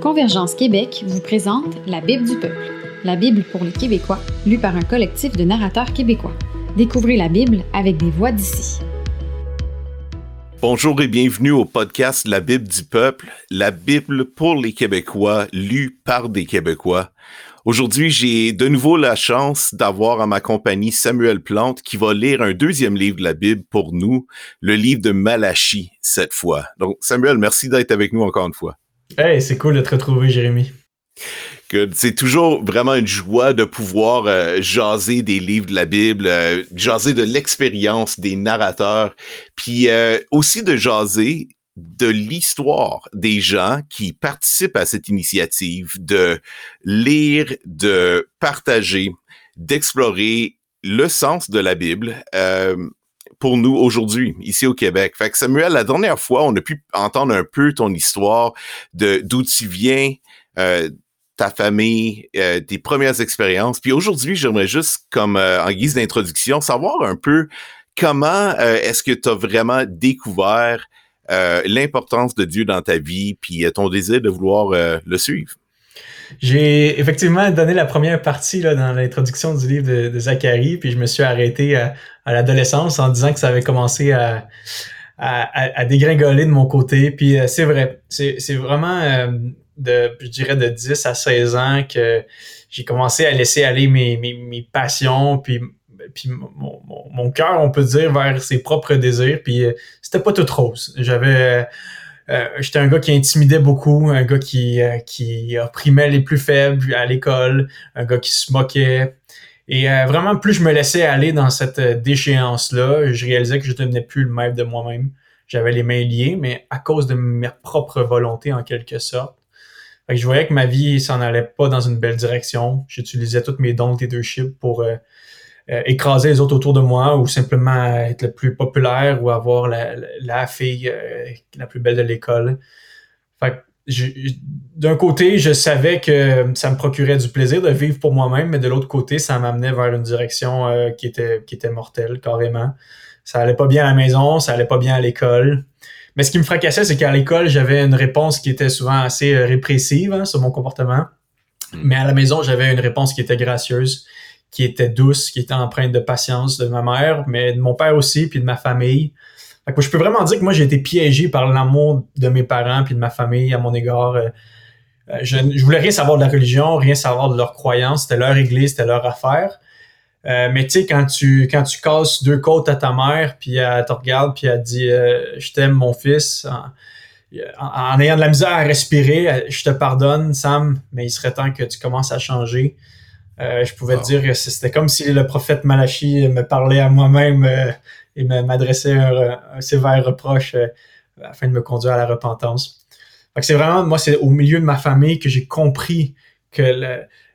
Convergence Québec vous présente La Bible du peuple, la Bible pour les Québécois, lue par un collectif de narrateurs québécois. Découvrez la Bible avec des voix d'ici. Bonjour et bienvenue au podcast La Bible du peuple, la Bible pour les Québécois, lue par des Québécois. Aujourd'hui, j'ai de nouveau la chance d'avoir à ma compagnie Samuel Plante qui va lire un deuxième livre de la Bible pour nous, le livre de Malachie cette fois. Donc, Samuel, merci d'être avec nous encore une fois. Hey, c'est cool de te retrouver, Jérémy. C'est toujours vraiment une joie de pouvoir euh, jaser des livres de la Bible, euh, jaser de l'expérience des narrateurs, puis euh, aussi de jaser de l'histoire des gens qui participent à cette initiative de lire, de partager, d'explorer le sens de la Bible pour nous aujourd'hui, ici au Québec. Fait que Samuel, la dernière fois, on a pu entendre un peu ton histoire de d'où tu viens, euh, ta famille, euh, tes premières expériences. Puis aujourd'hui, j'aimerais juste, comme en guise d'introduction, savoir un peu comment est-ce que tu as vraiment découvert euh, l'importance de Dieu dans ta vie, puis euh, ton désir de vouloir euh, le suivre. J'ai effectivement donné la première partie là, dans l'introduction du livre de, Zacharie, puis je me suis arrêté à, l'adolescence en disant que ça avait commencé à, à, dégringoler de mon côté. Puis c'est vrai, c'est vraiment de, je dirais, de 10 à 16 ans que j'ai commencé à laisser aller mes, mes, mes passions, puis puis mon, mon, cœur, on peut dire, vers ses propres désirs. Puis euh, c'était pas tout rose. J'avais, euh, j'étais un gars qui intimidait beaucoup, un gars qui euh, qui opprimait les plus faibles à l'école, un gars qui se moquait. Et vraiment, plus je me laissais aller dans cette déchéance-là, je réalisais que je ne devenais plus le maître de moi-même. J'avais les mains liées, mais à cause de ma propre volonté, en quelque sorte. Fait que je voyais que ma vie s'en allait pas dans une belle direction. J'utilisais tous mes dons de leadership pour euh, écraser les autres autour de moi ou simplement être le plus populaire ou avoir la, la, fille euh, la plus belle de l'école. Fait d'un côté, je savais que ça me procurait du plaisir de vivre pour moi-même, mais de l'autre côté, ça m'amenait vers une direction euh, qui était qui était mortelle carrément. Ça allait pas bien à la maison, ça allait pas bien à l'école. Mais ce qui me fracassait, c'est qu'à l'école, j'avais une réponse qui était souvent assez répressive hein, sur mon comportement. Mm. Mais à la maison, j'avais une réponse qui était gracieuse qui était douce, qui était empreinte de patience de ma mère, mais de mon père aussi, puis de ma famille. Fait que je peux vraiment dire que moi, j'ai été piégé par l'amour de mes parents puis de ma famille à mon égard. Euh, euh, je, je voulais rien savoir de la religion, rien savoir de leur croyance. C'était leur église, c'était leur affaire. Euh, mais tu sais, quand tu quand tu casses deux côtes à ta mère, puis elle te regarde, puis elle dit Je t'aime, mon fils en, en, ayant de la misère à respirer, je te pardonne, Sam, mais il serait temps que tu commences à changer. Euh, je pouvais te dire que c'était comme si le prophète Malachi me parlait à moi-même euh, et m'adressait un, sévère reproche euh, afin de me conduire à la repentance. C'est vraiment, moi, c'est au milieu de ma famille que j'ai compris que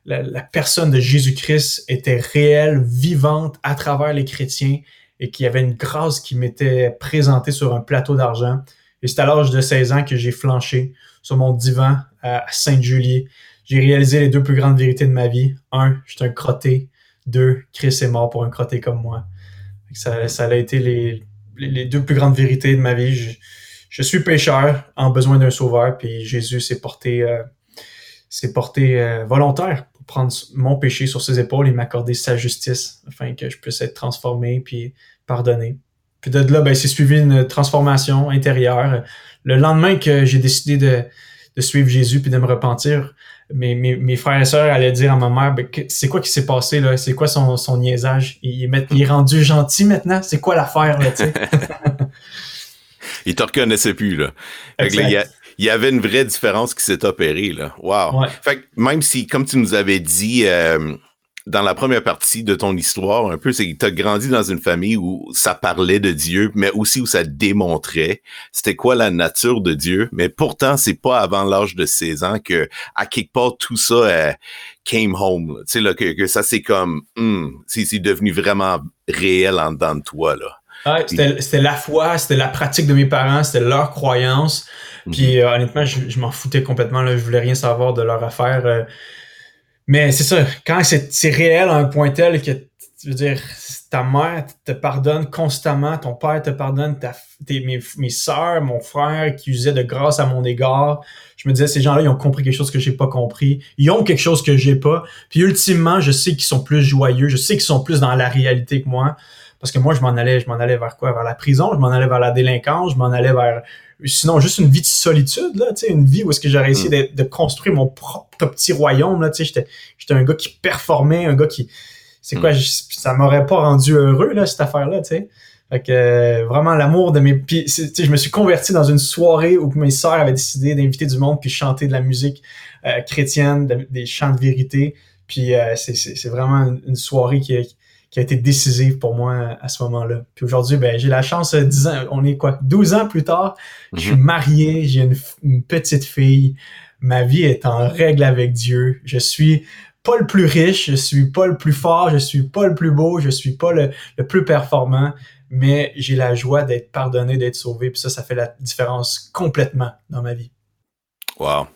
la, personne de Jésus-Christ était réelle, vivante à travers les chrétiens et qu'il y avait une grâce qui m'était présentée sur un plateau d'argent. Et c'est à l'âge de 16 ans que j'ai flanché sur mon divan à Sainte-Julie j'ai réalisé les deux plus grandes vérités de ma vie. Un, je suis un crotté. Deux, Chris est mort pour un crotté comme moi. Ça, ça a été les, les, deux plus grandes vérités de ma vie. Je, suis pécheur en besoin d'un sauveur, puis Jésus s'est porté, euh, s'est porté euh, volontaire pour prendre mon péché sur ses épaules et m'accorder sa justice afin que je puisse être transformé puis pardonné. Puis de là, ben, c'est suivi une transformation intérieure. Le lendemain que j'ai décidé de, de suivre Jésus puis de me repentir, mes, mes, mes, frères et sœurs allaient dire à ma mère ben, c'est quoi qui s'est passé là? C'est quoi son, son niaisage? Il est, il est rendu gentil maintenant? C'est quoi l'affaire là il te reconnaissait plus là, il, y avait une vraie différence qui s'est opérée là. Wow. Fait que même si comme tu nous avais dit euh, dans la première partie de ton histoire, un peu, c'est que tu as grandi dans une famille où ça parlait de Dieu, mais aussi où ça démontrait c'était quoi la nature de Dieu. Mais pourtant, c'est pas avant l'âge de 16 ans que, à quelque part, tout ça euh, came home. Tu sais, là, que, ça c'est comme, hmm, c'est devenu vraiment réel en dedans de toi, là. Ah, c'était la foi, c'était la pratique de mes parents, c'était leur croyance. Puis mhm. euh, honnêtement, je, m'en foutais complètement. Là, je voulais rien savoir de leur affaire. Euh, mais c'est ça, quand c'est réel à un point tel que je veux dire, ta mère te pardonne constamment, ton père te pardonne, ta, tes, mes, mes soeurs, mon frère qui usait de grâce à mon égard. Je me disais, ces gens-là, ils ont compris quelque chose que j'ai pas compris. Ils ont quelque chose que j'ai pas. Puis ultimement, je sais qu'ils sont plus joyeux, je sais qu'ils sont plus dans la réalité que moi. Parce que moi, je m'en allais, je m'en allais vers quoi? Vers la prison, je m'en allais vers la délinquance, je m'en allais vers sinon juste une vie de solitude là tu sais une vie où est-ce que j'aurais essayé mm. de, de, construire mon propre petit royaume là tu sais j'étais j'étais un gars qui performait un gars qui c'est quoi, hmm. ça m'aurait pas rendu heureux, là, cette affaire-là, tu sais. Fait que euh, vraiment l'amour de mes puis je me suis converti dans une soirée où mes sœurs avaient décidé d'inviter du monde puis chanter de la musique euh, chrétienne, des chants de vérité. Puis euh, c'est vraiment une, soirée qui qui a été décisive pour moi à ce moment-là. Puis aujourd'hui, ben j'ai la chance 10 ans, on est quoi 12 ans plus tard, je suis mhm. marié, j'ai une, une petite fille. Ma vie est en règle avec Dieu. Je suis pas le plus riche, je suis pas le plus fort, je suis pas le plus beau, je suis pas le, plus performant, mais j'ai la joie d'être pardonné, d'être sauvé, puis ça, ça fait la différence complètement dans ma vie. Wow.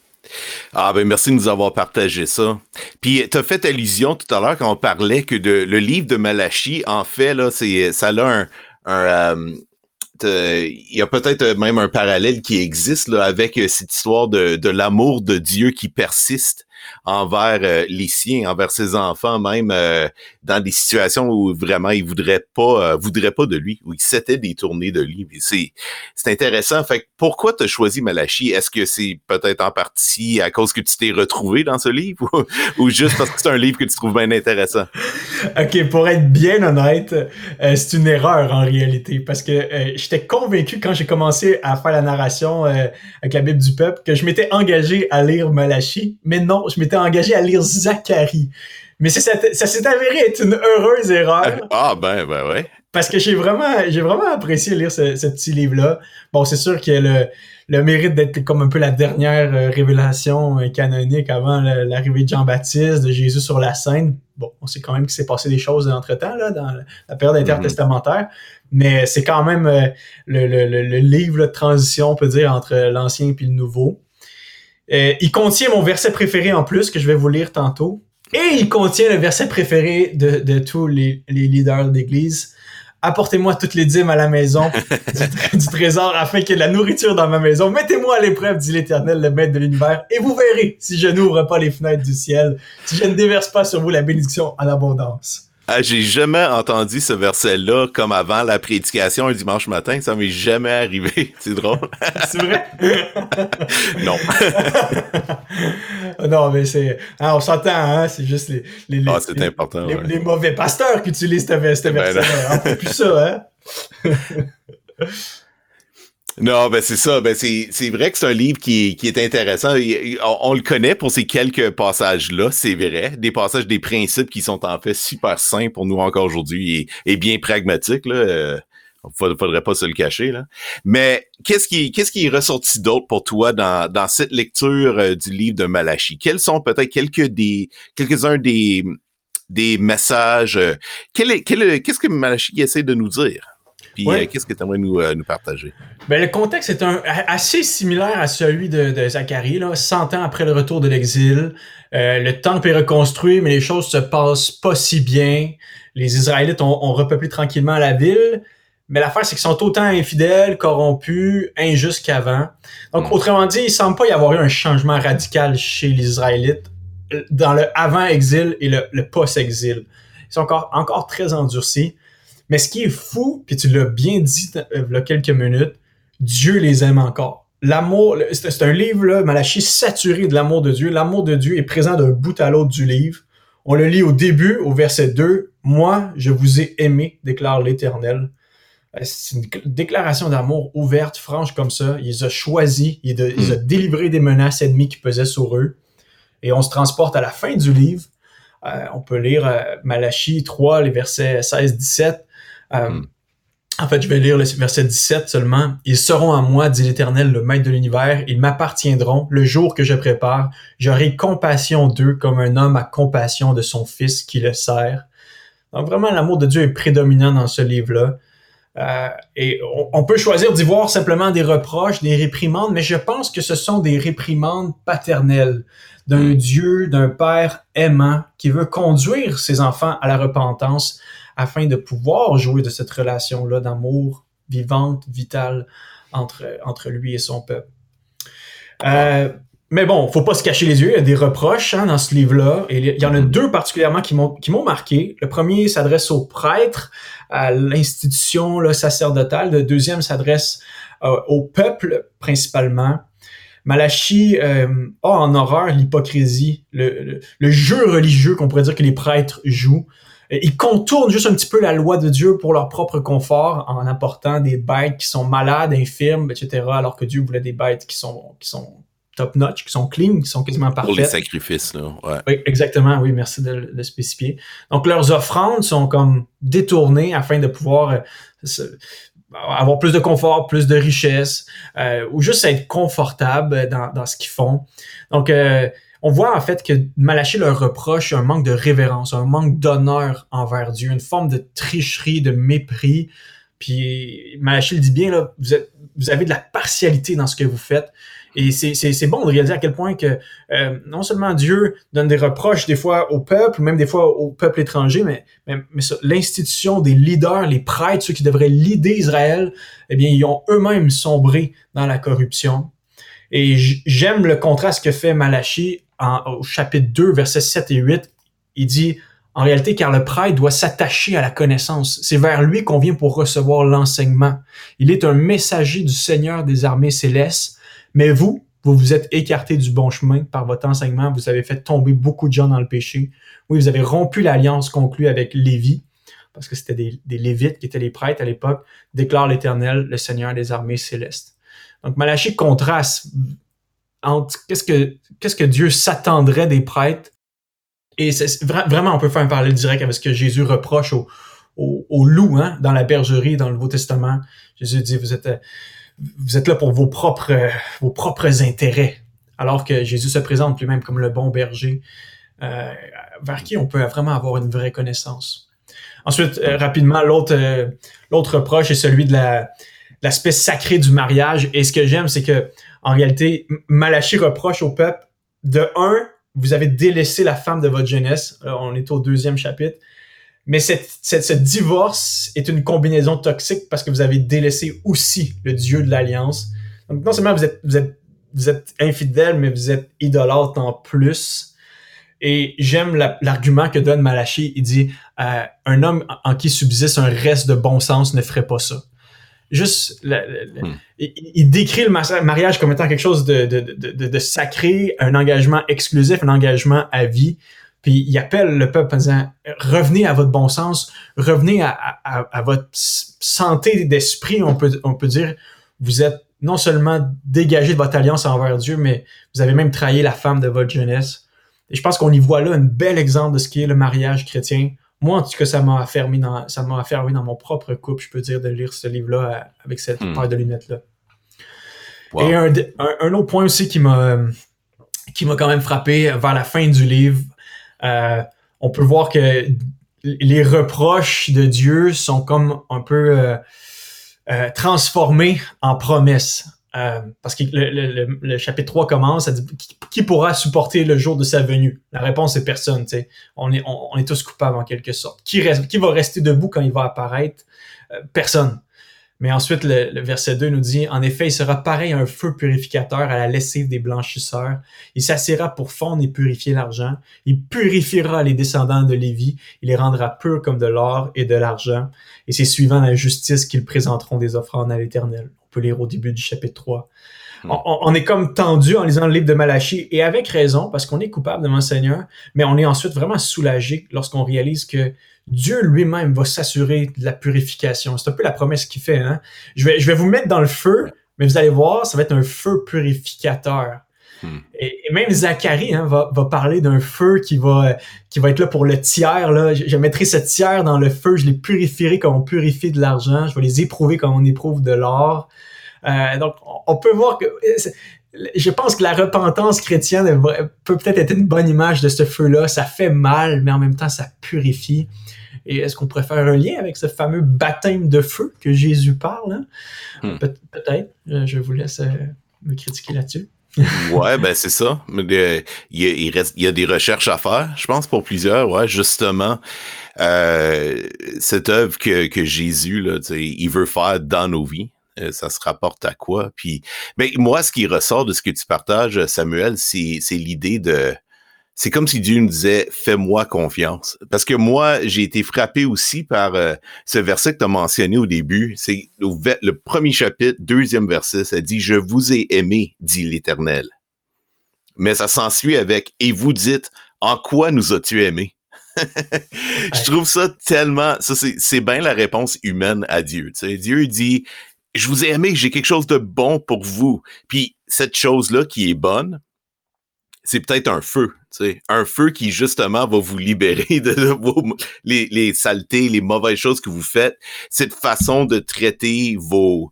Ah ben merci de nous avoir partagé ça. Puis tu as fait allusion tout à l'heure quand on parlait que de, le livre de Malachi, en fait, là, c'est ça a un, un euh, il y a peut-être même un parallèle qui existe avec cette histoire de, de l'amour de Dieu qui persiste envers euh, les siens, envers ses enfants, même euh, dans des situations où vraiment il voudrait pas, euh, voudrait pas de lui, où il s'était détourné de lui. C'est, c'est intéressant. Fait pourquoi tu as choisi Malachi? Est-ce que c'est peut-être en partie à cause que tu t'es retrouvé dans ce livre ou, juste parce que c'est un livre que tu trouves bien intéressant? OK, pour être bien honnête, c'est une erreur en réalité parce que j'étais convaincu quand j'ai commencé à faire la narration avec la Bible du peuple que je m'étais engagé à lire Malachi, mais non, je m'étais engagé à lire Zacharie. Mais ça, s'est avéré être une heureuse erreur. Ah ben ben ouais. Parce que j'ai vraiment j'ai vraiment apprécié lire ce, petit livre-là. Bon, c'est sûr qu'il a le, le mérite d'être comme un peu la dernière euh, révélation euh, canonique avant l'arrivée de Jean-Baptiste, de Jésus sur la scène. Bon, on sait quand même qu'il s'est passé des choses entre-temps, là, dans la période intertestamentaire. Mais c'est quand même euh, le, le, le, livre de transition, on peut dire, entre l'ancien et le nouveau. Euh, il contient mon verset préféré en plus, que je vais vous lire tantôt. Et il contient le verset préféré de, de tous les, les leaders d'église. Apportez-moi toutes les dîmes à la maison du, trésor afin qu'il y ait de la nourriture dans ma maison. Mettez-moi à l'épreuve, dit l'Éternel, le maître de l'univers, et vous verrez si je n'ouvre pas les fenêtres du ciel, si je ne déverse pas sur vous la bénédiction en abondance. Ah, j'ai jamais entendu ce verset-là comme avant la prédication un dimanche matin. Ça m'est jamais arrivé. C'est drôle. c'est vrai? non. non, mais c'est. Ah, on s'entend, hein? C'est juste les. les, ah, c'est important. Les, mauvais pasteurs qui utilisent ce, ben verset-là. Ben, plus ça, hein? Non, ben c'est ça. Ben c'est, vrai que c'est un livre qui, qui est intéressant. On, le connaît pour ces quelques passages-là, c'est vrai. Des passages, des principes qui sont en fait super simples pour nous encore aujourd'hui et, bien pragmatiques. Là. Euh, faudrait pas se le cacher. Là. Mais qu'est-ce qui, qu'est-ce qui est ressorti d'autre pour toi dans, dans cette lecture euh, du livre de Malachi? Quels sont peut-être quelques des quelques-uns des, des messages? Euh, qu'est-ce que Malachi essaie de nous dire? Puis euh, qu'est-ce que tu aimerais nous, euh, nous, partager? Ben, le contexte est un, assez similaire à celui de, de Zacharie, là, 100 ans après le retour de l'exil. Euh, le temple est reconstruit, mais les choses se passent pas si bien. Les Israélites ont, ont repeuplé tranquillement la ville. Mais l'affaire, c'est qu'ils sont autant infidèles, corrompus, injustes qu'avant. Donc, hmm. autrement dit, il semble pas y avoir eu un changement radical chez les Israélites dans le avant-exil et le, le post-exil. Ils sont encore, encore très endurcis. Mais ce qui est fou, puis tu l'as bien dit euh, il y a quelques minutes, Dieu les aime encore. L'amour, c'est un livre, là, Malachi, saturé de l'amour de Dieu. L'amour de Dieu est présent d'un bout à l'autre du livre. On le lit au début, au verset 2. Moi, je vous ai aimé, déclare l'Éternel. Euh, c'est une déclaration d'amour ouverte, franche comme ça. Il les a choisis, il, les a délivrés des menaces ennemies qui pesaient sur eux. Et on se transporte à la fin du livre. Euh, on peut lire Malachi 3, les versets 16-17. Euh, hmm. En fait, je vais lire le verset 17 seulement. Ils seront à moi, dit l'Éternel, le Maître de l'univers. Ils m'appartiendront le jour que je prépare. J'aurai compassion d'eux comme un homme a compassion de son fils qui le sert. Donc vraiment, l'amour de Dieu est prédominant dans ce livre-là. Euh, et on, peut choisir d'y voir simplement des reproches, des réprimandes, mais je pense que ce sont des réprimandes paternelles d'un hmm. Dieu, d'un Père aimant qui veut conduire ses enfants à la repentance afin de pouvoir jouer de cette relation-là d'amour vivante, vitale entre, entre lui et son peuple. Euh, mais bon, faut pas se cacher les yeux, il y a des reproches hein, dans ce livre-là. Et il y en a deux particulièrement qui m'ont qui m'ont marqué. Le premier s'adresse aux prêtres, à l'institution sacerdotale. Le deuxième s'adresse euh, au peuple principalement. Malachi euh, a en horreur l'hypocrisie, le, le, jeu religieux qu'on pourrait dire que les prêtres jouent. Ils contournent juste un petit peu la loi de Dieu pour leur propre confort en apportant des bêtes qui sont malades, infirmes, etc., alors que Dieu voulait des bêtes qui sont, qui sont top-notch, qui sont clean, qui sont quasiment parfaites. Pour les sacrifices, là. Ouais. Oui, exactement, oui, merci de le spécifier. Donc, leurs offrandes sont comme détournées afin de pouvoir euh, avoir plus de confort, plus de richesse, euh, ou juste être confortable dans, dans ce qu'ils font. Donc, euh, on voit en fait que Malachie leur reproche un manque de révérence, un manque d'honneur envers Dieu, une forme de tricherie, de mépris. Puis Malachie le dit bien, là, vous, êtes, vous avez de la partialité dans ce que vous faites. Et c'est bon de réaliser à quel point que euh, non seulement Dieu donne des reproches des fois au peuple, même des fois au peuple étranger, mais, mais, l'institution des leaders, les prêtres, ceux qui devraient leader Israël, eh bien, ils ont eux-mêmes sombré dans la corruption. Et j'aime le contraste que fait Malachi en, au chapitre 2, versets 7 et 8. Il dit, en réalité, car le prêtre doit s'attacher à la connaissance. C'est vers lui qu'on vient pour recevoir l'enseignement. Il est un messager du Seigneur des armées célestes mais vous, vous vous êtes écarté du bon chemin par votre enseignement. Vous avez fait tomber beaucoup de gens dans le péché. Oui, vous avez rompu l'alliance conclue avec Lévi, parce que c'était des, Lévites qui étaient les prêtres à l'époque, déclare l'Éternel, le Seigneur des armées célestes. Donc Malachie contraste qu'est-ce que, Dieu s'attendrait des prêtres et vraiment, on peut faire un parallèle direct avec ce que Jésus reproche aux au, loups hein, dans la bergerie, dans le Nouveau Testament. Jésus dit, vous êtes, là pour vos propres, intérêts, alors que Jésus se présente lui-même comme le bon berger, euh, vers qui on peut vraiment avoir une vraie connaissance. Ensuite, euh, rapidement, l'autre euh, l'autre reproche est celui de la l'aspect sacré du mariage. Et ce que j'aime, c'est que en réalité, Malachie reproche au peuple de un, vous avez délaissé la femme de votre jeunesse. on est au deuxième chapitre. Mais cette, cette, ce divorce est une combinaison toxique parce que vous avez délaissé aussi le Dieu de l'Alliance. Donc non seulement vous êtes, vous êtes, vous êtes infidèle, mais vous êtes idolâtre en plus. Et j'aime l'argument que donne Malachi. Il dit euh, un homme en qui subsiste un reste de bon sens ne ferait pas ça. Juste, hmm. il, décrit le mariage comme étant quelque chose de, de, de, de, sacré, un engagement exclusif, un engagement à vie. Puis il appelle le peuple en disant revenez à votre bon sens, revenez à, à, à votre santé d'esprit, on peut, on peut dire. Vous êtes non seulement dégagé de votre alliance envers Dieu, mais vous avez même trahi la femme de votre jeunesse. Et je pense qu'on y voit là un bel exemple de ce qu'est le mariage chrétien. Moi, en tout cas, ça m'a affermi dans, ça m'a dans mon propre couple, je peux dire, de lire ce livre-là euh, avec cette hmm. paire de lunettes-là. Et un, un, un, autre point aussi qui m'a, qui m'a quand même frappé vers la fin du livre, euh, on peut voir que les reproches de Dieu sont comme un peu euh, euh, transformés en promesses. Parce que le, chapitre 3 commence à dire qui, pourra supporter le jour de sa venue? La réponse est personne. On est, on, est tous coupables en quelque sorte. Qui, reste, qui va rester debout quand il va apparaître? Personne. Mais ensuite, le, verset 2 nous dit, en effet, il sera pareil à un feu purificateur à la lessive des blanchisseurs. Il s'assiera pour fondre et purifier l'argent. Il purifiera les descendants de Lévi. Il les rendra purs comme de l'or et de l'argent. Et c'est suivant la justice qu'ils présenteront des offrandes à l'Éternel. On peut lire au début du chapitre 3. Hmm. On, est comme tendu en lisant le livre de Malachie, et avec raison, parce qu'on est coupable devant le Seigneur, mais on est ensuite vraiment soulagé lorsqu'on réalise que Dieu lui-même va s'assurer de la purification. C'est un peu la promesse qu'il fait. Hein? Je, vais, je vais vous mettre dans le feu, mais vous allez voir, ça va être un feu purificateur. Hmm. Et, même Zacharie hein, va, va, parler d'un feu qui va, qui va être là pour le tiers. Là. Je, mettrai ce tiers dans le feu, je les purifierai comme on purifie de l'argent, je vais les éprouver comme on éprouve de l'or. Euh, donc, on peut voir que je pense que la repentance chrétienne peut peut-être être une bonne image de ce feu-là. Ça fait mal, mais en même temps, ça purifie. Et est-ce qu'on pourrait faire un lien avec ce fameux baptême de feu que Jésus parle? Hein? Hmm. peut-être. Je vous laisse me critiquer là-dessus. Ouais, ben c'est ça. Il y, a des recherches à faire, je pense, pour plusieurs. Ouais, justement, euh, cette œuvre que, que Jésus, là, il veut faire dans nos vies. Euh, ça se rapporte à quoi? Puis, ben, moi, ce qui ressort de ce que tu partages, Samuel, c'est l'idée de c'est comme si Dieu nous disait fais-moi confiance. Parce que moi j'ai été frappé aussi par euh, ce verset que tu as mentionné au début. C'est le, premier chapitre deuxième verset ça dit je vous ai aimé dit l'Éternel mais ça s'ensuit avec et vous dites en quoi nous as-tu aimé je trouve ça tellement ça c'est bien la réponse humaine à Dieu tu sais. Dieu dit je vous ai aimé j'ai quelque chose de bon pour vous puis cette chose là qui est bonne c'est peut-être un feu, sais, un feu qui justement va vous libérer de, vos, les, les, saletés, les mauvaises choses que vous faites. Cette façon de traiter vos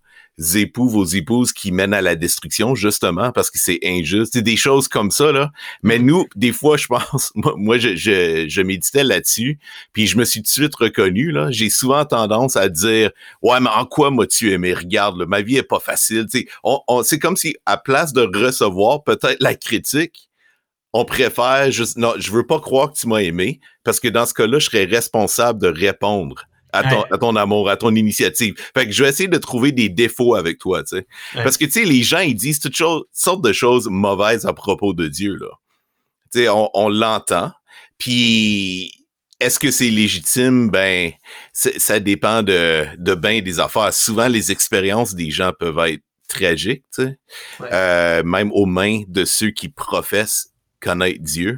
époux, vos épouses qui mènent à la destruction, justement, parce que c'est injuste. C'est des choses comme ça, là. Mais nous, des fois, je pense, moi, je, je, je méditais là-dessus, puis je me suis tout de suite reconnu, là. J'ai souvent tendance à dire, ouais, mais en quoi m'as-tu aimé? Regarde, ma vie est pas facile. on, on, c'est comme si, à place de recevoir peut-être la critique, on préfère juste non, je veux pas croire que tu m'as aimé parce que dans ce cas-là, je serais responsable de répondre à ton, à ton amour, à ton initiative. Fait que je vais essayer de trouver des défauts avec toi, tu sais. Parce que tu sais, les gens ils disent toutes sortes de choses mauvaises à propos de Dieu là. Tu sais, on, on l'entend. Puis est-ce que c'est légitime? Ben, ça dépend de, de bien des affaires. Souvent, les expériences des gens peuvent être tragiques, tu sais. Euh, même aux mains de ceux qui professent connaître Dieu.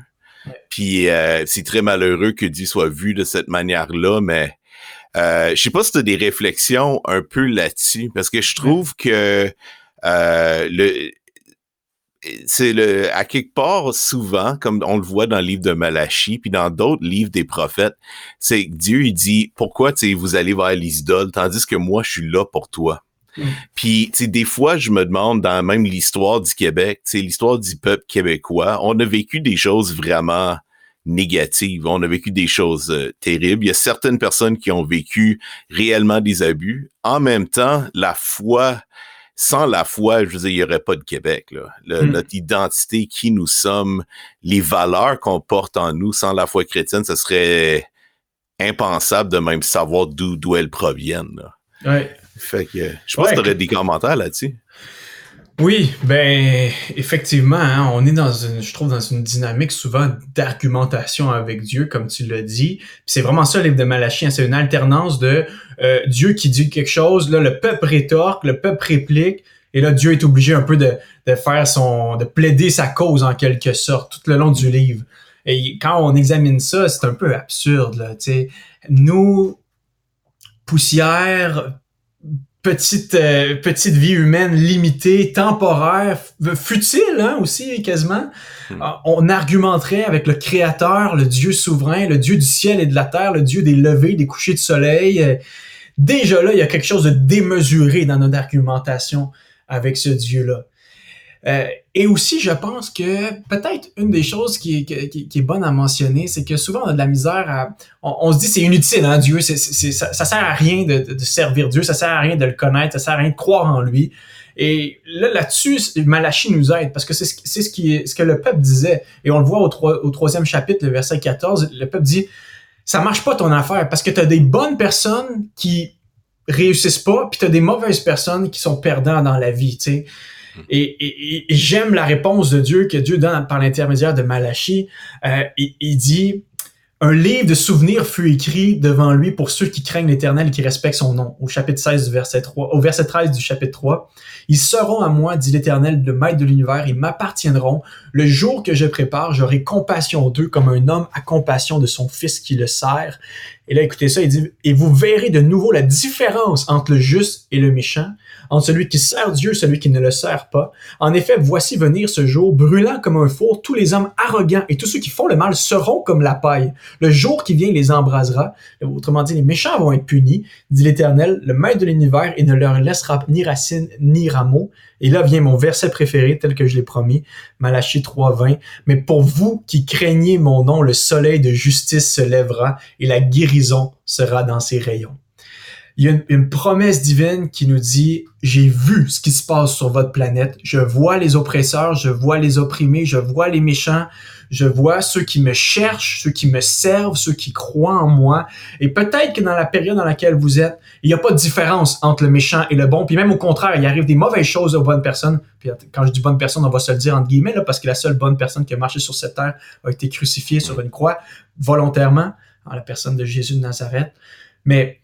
Puis euh, c'est très malheureux que Dieu soit vu de cette manière-là, mais euh, je sais pas si tu as des réflexions un peu là-dessus, parce que je trouve que euh, le c'est le à quelque part souvent comme on le voit dans le livre de Malachie puis dans d'autres livres des prophètes c'est que Dieu il dit pourquoi vous allez vers les idoles tandis que moi je suis là pour toi Mm. Puis, tu sais, des fois, je me demande, dans même l'histoire du Québec, tu sais, l'histoire du peuple québécois, on a vécu des choses vraiment négatives. On a vécu des choses euh, terribles. Il y a certaines personnes qui ont vécu réellement des abus. En même temps, la foi, sans la foi, je veux dire, il n'y aurait pas de Québec. Là. Mm. Notre identité, qui nous sommes, les valeurs qu'on porte en nous, sans la foi chrétienne, ce serait impensable de même savoir d'où d'où elles proviennent. Là. Ouais. Fait que je pense que tu aurais des commentaires là-dessus. Oui, ben effectivement, hein, on est dans une, je trouve, dans une dynamique souvent d'argumentation avec Dieu, comme tu l'as dit. C'est vraiment ça le livre de Malachie, hein, c'est une alternance de euh, Dieu qui dit quelque chose, là le peuple rétorque, le peuple réplique, et là Dieu est obligé un peu de, de faire son, de plaider sa cause en quelque sorte tout le long du livre. Et quand on examine ça, c'est un peu absurde là. Tu sais, nous poussière petite euh, petite vie humaine limitée, temporaire, futile hein, aussi quasiment. Hmm. Ah, on argumenterait avec le Créateur, le Dieu souverain, le Dieu du ciel et de la terre, le Dieu des levées, des couchers de soleil. Euh, déjà là, il y a quelque chose de démesuré dans notre argumentation avec ce Dieu-là. Euh, et aussi, je pense que peut-être une des choses qui est, bonne à mentionner, c'est que souvent on a de la misère à... On, se dit c'est inutile, hein, Dieu, ça, ça sert à rien de, servir Dieu, ça sert à rien de le connaître, ça sert à rien de croire en lui. Et là, là-dessus, Malachie nous aide parce que c'est, ce, que le peuple disait. Et on le voit au, au troisième chapitre, le verset 14, le peuple dit, ça marche pas ton affaire parce que tu as des bonnes personnes qui réussissent pas, puis tu as des mauvaises personnes qui sont perdants dans la vie, tu sais. Et, j'aime la réponse de Dieu que Dieu donne par l'intermédiaire de Malachie. Euh, il, dit, un livre de souvenirs fut écrit devant lui pour ceux qui craignent l'Éternel et qui respectent son nom. Au chapitre 16 du verset 3, au verset 13 du chapitre 3. Ils seront à moi, dit l'Éternel, le maître de l'univers, ils m'appartiendront. Le jour que je prépare, j'aurai compassion d'eux comme un homme a compassion de son fils qui le sert. Et là, écoutez ça, il dit, et vous verrez de nouveau la différence entre le juste et le méchant entre celui qui sert Dieu et celui qui ne le sert pas. En effet, voici venir ce jour, brûlant comme un four, tous les hommes arrogants et tous ceux qui font le mal seront comme la paille. Le jour qui vient les embrasera. Autrement dit, les méchants vont être punis, dit l'Éternel, le maître de l'univers, et ne leur laissera ni racine ni rameau. Et là vient mon verset préféré, tel que je l'ai promis, Malachie 3.20. Mais pour vous qui craignez mon nom, le soleil de justice se lèvera et la guérison sera dans ses rayons il y a une, promesse divine qui nous dit, j'ai vu ce qui se passe sur votre planète, je vois les oppresseurs, je vois les opprimés, je vois les méchants, je vois ceux qui me cherchent, ceux qui me servent, ceux qui croient en moi. Et peut-être que dans la période dans laquelle vous êtes, il n'y a pas de différence entre le méchant et le bon. Puis même au contraire, il arrive des mauvaises choses aux bonnes personnes. Puis quand je dis bonne personne, on va se le dire entre guillemets, là, parce que la seule bonne personne qui a marché sur cette terre a été crucifiée sur une croix volontairement, en la personne de Jésus de Nazareth. Mais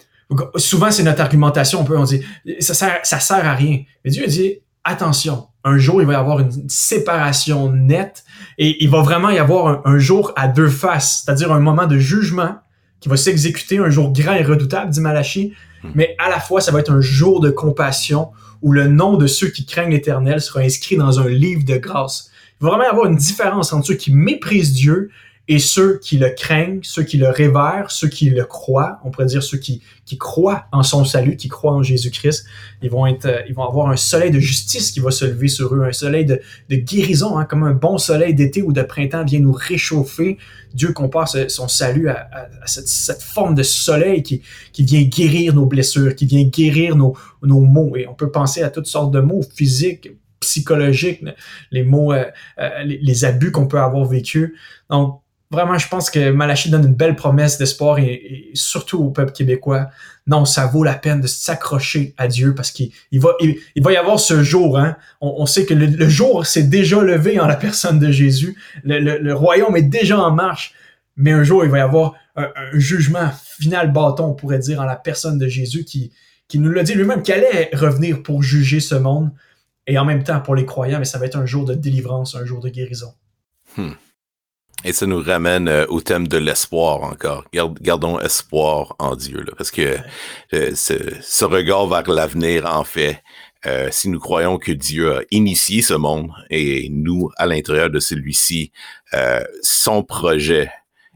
souvent, c'est notre argumentation. On peut, on dit, ça sert, ça sert à rien. Mais Dieu dit, attention, un jour, il va y avoir une séparation nette et il va vraiment y avoir un, jour à deux faces, c'est-à-dire un moment de jugement qui va s'exécuter, un jour grand et redoutable, dit Malachi, hmm. mais à la fois, ça va être un jour de compassion où le nom de ceux qui craignent l'Éternel sera inscrit dans un livre de grâce. Il va vraiment y avoir une différence entre ceux qui méprisent Dieu et ceux qui le craignent, ceux qui le révèrent, ceux qui le croient, on pourrait dire ceux qui, qui croient en son salut, qui croient en Jésus-Christ, ils vont être, euh, ils vont avoir un soleil de justice qui va se lever sur eux, un soleil de, de guérison, hein, comme un bon soleil d'été ou de printemps vient nous réchauffer. Dieu compare son salut à, à, cette, cette, forme de soleil qui, qui vient guérir nos blessures, qui vient guérir nos, nos maux. Et on peut penser à toutes sortes de maux physiques, psychologiques, les mots, euh, euh, les, les, abus qu'on peut avoir vécu. Donc, vraiment, je pense que Malachi donne une belle promesse d'espoir et, surtout au peuple québécois. Non, ça vaut la peine de s'accrocher à Dieu parce qu'il va, y avoir ce jour. Hein. On, sait que le, jour s'est déjà levé en la personne de Jésus. Le, royaume est déjà en marche. Mais un jour, il va y avoir un, jugement final bâton, on pourrait dire, en la personne de Jésus qui, qui nous l'a dit lui-même qu'il allait revenir pour juger ce monde et en même temps pour les croyants, mais ça va être un jour de délivrance, un jour de guérison. Hmm. Et ça nous ramène euh, au thème de l'espoir encore. gardons espoir en Dieu, là, parce que euh, ce, regard vers l'avenir, en fait, euh, si nous croyons que Dieu a initié ce monde et nous, à l'intérieur de celui-ci, son projet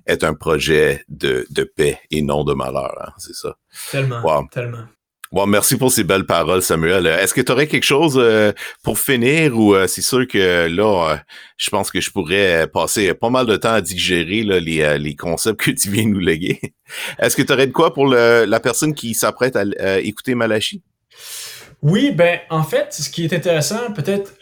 est un projet de, de paix et non de malheur. Hein, c'est ça. Tellement, tellement. Bon, merci pour ces belles paroles, Samuel. Est-ce que tu aurais quelque chose euh, pour finir ou euh, c'est sûr que là, euh, je pense que je pourrais passer pas mal de temps à digérer les, les concepts que tu viens nous léguer. Est-ce que tu aurais de quoi pour la personne qui s'apprête à écouter Malachi? Oui, ben en fait, ce qui est intéressant, peut-être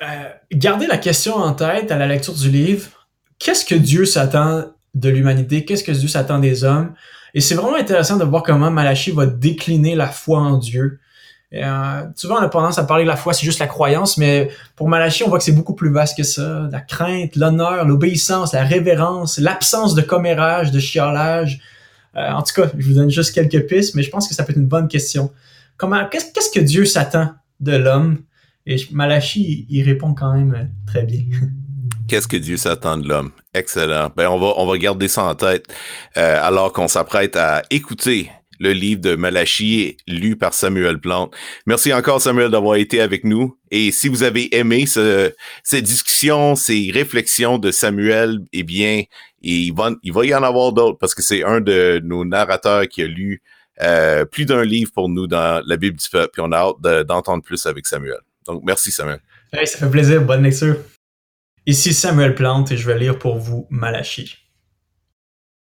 garder la question en tête à la lecture du livre. Qu'est-ce que Dieu s'attend de l'humanité? Qu'est-ce que Dieu s'attend des hommes? Et c'est vraiment intéressant de voir comment Malachi va décliner la foi en Dieu. Euh, souvent, on a tendance à parler de la foi, c'est juste la croyance, mais pour Malachi, on voit que c'est beaucoup plus vaste que ça. La crainte, l'honneur, l'obéissance, la révérence, l'absence de commérage, de chiolage. Euh, en tout cas, je vous donne juste quelques pistes, mais je pense que ça peut être une bonne question. Comment, qu'est-ce, que Dieu s'attend de l'homme? Et Malachi, il répond quand même très bien. Qu'est-ce que Dieu s'attend de l'homme? Excellent. Ben, on va, on va garder ça en tête euh, alors qu'on s'apprête à écouter le livre de Malachi lu par Samuel Plante. Merci encore Samuel d'avoir été avec nous. Et si vous avez aimé ce, cette discussion, ces réflexions de Samuel, eh bien, il va, il va y en avoir d'autres parce que c'est un de nos narrateurs qui a lu euh, plus d'un livre pour nous dans la Bible du peuple. Puis on a hâte d'entendre plus avec Samuel. Donc merci Samuel. Hey, ça fait plaisir. Bonne lecture. Ici Samuel Plante et je vais lire pour vous Malachi.